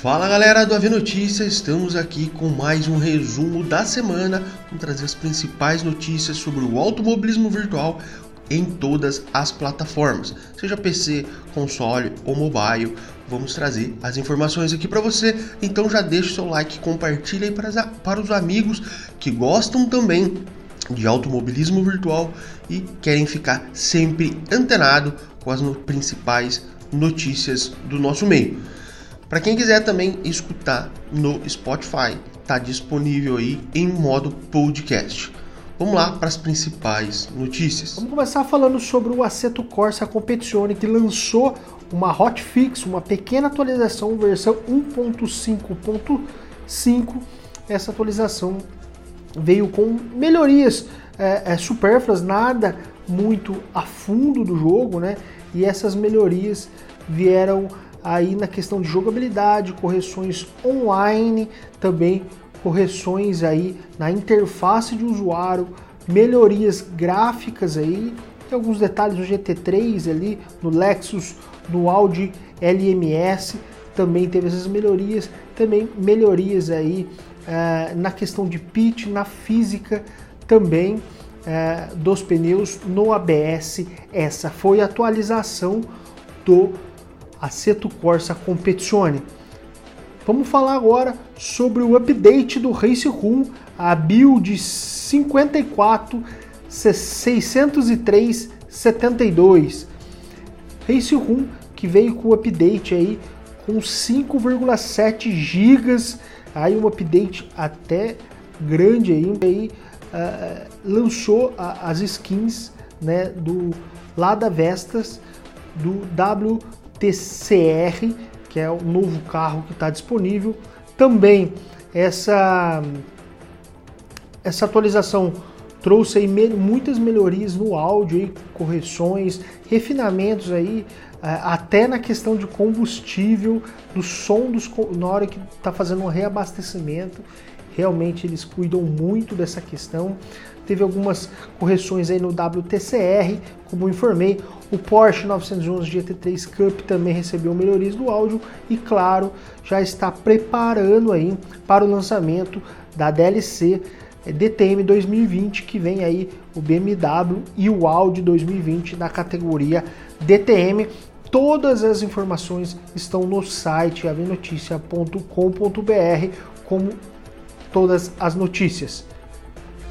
Fala galera do AV Notícias, estamos aqui com mais um resumo da semana, vamos trazer as principais notícias sobre o automobilismo virtual em todas as plataformas, seja PC, console ou mobile. Vamos trazer as informações aqui para você. Então já deixa o seu like, compartilha aí para, para os amigos que gostam também de automobilismo virtual e querem ficar sempre antenado com as principais notícias do nosso meio. Para quem quiser também escutar no Spotify, está disponível aí em modo podcast. Vamos lá para as principais notícias. Vamos começar falando sobre o Assetto Corsa Competizione que lançou uma hotfix, uma pequena atualização versão 1.5.5. Essa atualização veio com melhorias é, é, supérfluas, nada muito a fundo do jogo, né? E essas melhorias vieram aí na questão de jogabilidade, correções online, também correções aí na interface de usuário, melhorias gráficas aí, tem alguns detalhes no GT3 ali, no Lexus, no Audi LMS, também teve essas melhorias, também melhorias aí uh, na questão de pitch, na física também uh, dos pneus no ABS. Essa foi a atualização do Assetto Corsa Competizione. Vamos falar agora sobre o update do Race Room, a build 54 603 72. Race Room que veio com o update aí com 5,7 GB, aí um update até grande aí, aí uh, lançou a, as skins né, do lá da Vestas do W TCR, que é o novo carro que está disponível. Também essa, essa atualização trouxe aí muitas melhorias no áudio, aí, correções, refinamentos aí, é, até na questão de combustível, do som dos, na hora que está fazendo um reabastecimento. Realmente eles cuidam muito dessa questão. Teve algumas correções aí no WTCR, como informei. O Porsche 911 GT3 Cup também recebeu melhorias do áudio e, claro, já está preparando aí para o lançamento da DLC DTM 2020, que vem aí o BMW e o Audi 2020 na categoria DTM. Todas as informações estão no site avenoticia.com.br, como todas as notícias.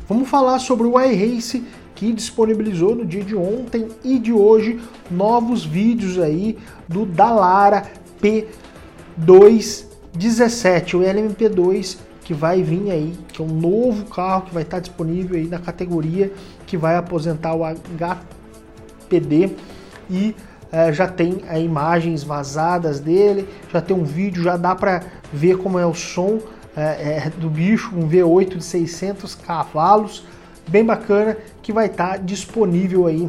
Vamos falar sobre o iRace que disponibilizou no dia de ontem e de hoje novos vídeos aí do Dalara P217, o LMP2 que vai vir aí, que é um novo carro que vai estar disponível aí na categoria, que vai aposentar o HPD e é, já tem é, imagens vazadas dele, já tem um vídeo, já dá para ver como é o som é, é, do bicho, um V8 de 600 cavalos, bem bacana que vai estar tá disponível aí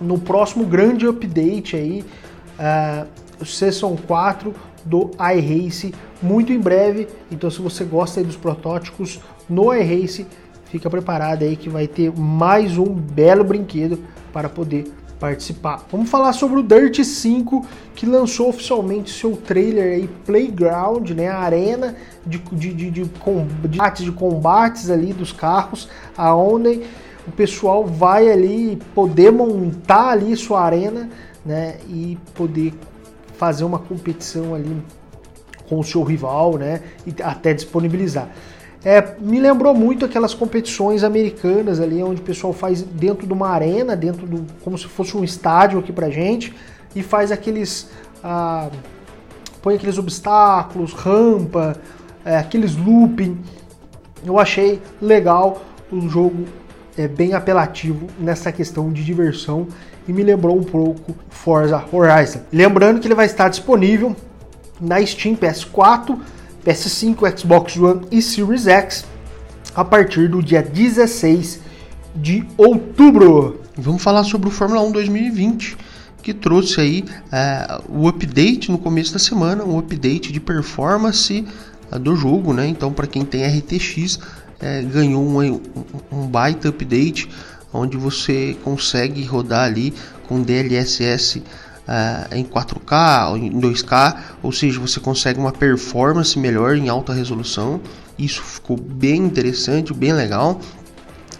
no próximo grande update aí, uh, o Season 4 do iRace, muito em breve. Então, se você gosta dos protótipos no iRace, fica preparado aí que vai ter mais um belo brinquedo para poder participar. Vamos falar sobre o Dirt 5, que lançou oficialmente seu trailer aí, Playground, né, a arena de, de, de, de, combates, de combates ali dos carros, aonde o pessoal vai ali poder montar ali sua arena, né, e poder fazer uma competição ali com o seu rival, né, e até disponibilizar. É, me lembrou muito aquelas competições americanas ali, onde o pessoal faz dentro de uma arena, dentro do. como se fosse um estádio aqui pra gente, e faz aqueles. Ah, põe aqueles obstáculos, rampa, é, aqueles looping. Eu achei legal o jogo é bem apelativo nessa questão de diversão e me lembrou um pouco Forza Horizon. Lembrando que ele vai estar disponível na Steam PS4 PS5, Xbox One e Series X a partir do dia 16 de outubro. Vamos falar sobre o Fórmula 1 2020 que trouxe aí é, o update no começo da semana, um update de performance é, do jogo, né? Então para quem tem RTX é, ganhou um, um baita update onde você consegue rodar ali com DLSS uh, em 4K ou em 2K, ou seja, você consegue uma performance melhor em alta resolução. Isso ficou bem interessante, bem legal.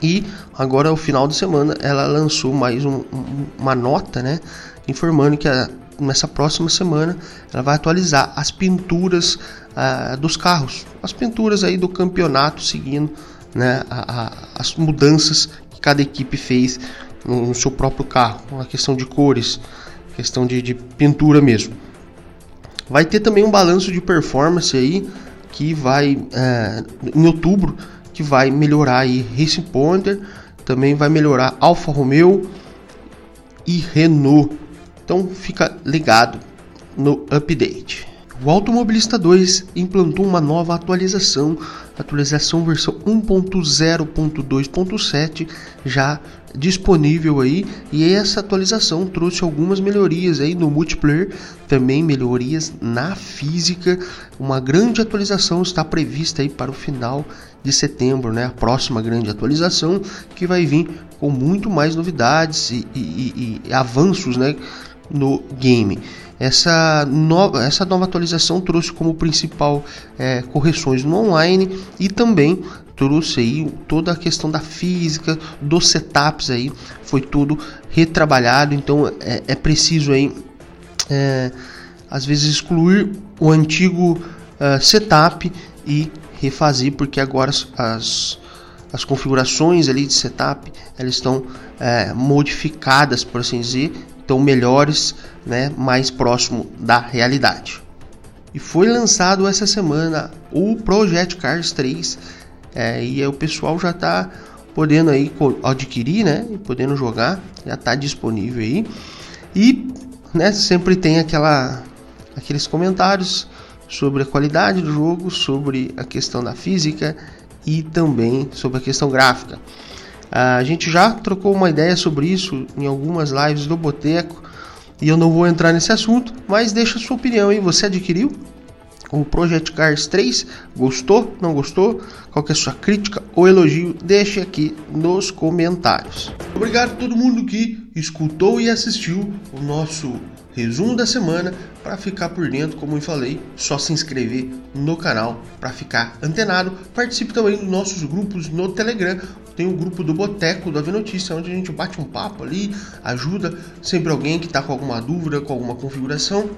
E agora, ao final de semana, ela lançou mais um, um, uma nota, né, informando que a, nessa próxima semana ela vai atualizar as pinturas uh, dos carros, as pinturas aí do campeonato, seguindo né, a, a, as mudanças que cada equipe fez no, no, seu próprio carro, a questão de cores, questão de, de pintura mesmo. Vai ter também um balanço de performance aí que vai é, em outubro que vai melhorar aí Racing Pointer, também vai melhorar Alfa Romeo e Renault. Então fica ligado no update. O Automobilista 2 implantou uma nova atualização, atualização versão 1.0.2.7 já disponível aí e essa atualização trouxe algumas melhorias aí no multiplayer, também melhorias na física. Uma grande atualização está prevista aí para o final de setembro, né? A próxima grande atualização que vai vir com muito mais novidades e, e, e avanços, né? No game. Essa nova, essa nova atualização trouxe como principal é, correções no online e também trouxe aí toda a questão da física, dos setups aí, foi tudo retrabalhado, então é, é preciso aí é, às vezes excluir o antigo uh, setup e refazer, porque agora as, as configurações ali de setup elas estão é, modificadas, por assim dizer, estão melhores, né, mais próximo da realidade. E foi lançado essa semana o Project Cars 3 é, e o pessoal já está podendo aí adquirir, né? Podendo jogar, já está disponível aí. E né, sempre tem aquela, aqueles comentários sobre a qualidade do jogo, sobre a questão da física e também sobre a questão gráfica. A gente já trocou uma ideia sobre isso em algumas lives do Boteco e eu não vou entrar nesse assunto, mas deixa sua opinião aí. Você adquiriu? o Project Cars 3. Gostou? Não gostou? Qual é a sua crítica ou elogio? Deixe aqui nos comentários. Obrigado a todo mundo que escutou e assistiu o nosso resumo da semana. Para ficar por dentro, como eu falei, só se inscrever no canal para ficar antenado. Participe também dos nossos grupos no Telegram. Tem o grupo do Boteco da V Notícia, onde a gente bate um papo ali, ajuda sempre alguém que está com alguma dúvida, com alguma configuração.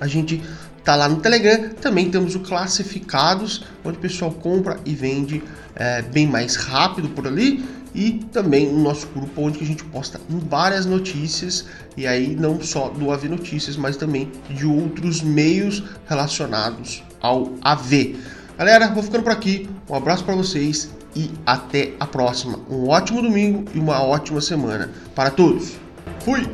A gente tá lá no Telegram. Também temos o Classificados, onde o pessoal compra e vende é, bem mais rápido por ali. E também o nosso grupo, onde a gente posta várias notícias, e aí não só do AV Notícias, mas também de outros meios relacionados ao AV. Galera, vou ficando por aqui. Um abraço para vocês e até a próxima. Um ótimo domingo e uma ótima semana para todos. Fui!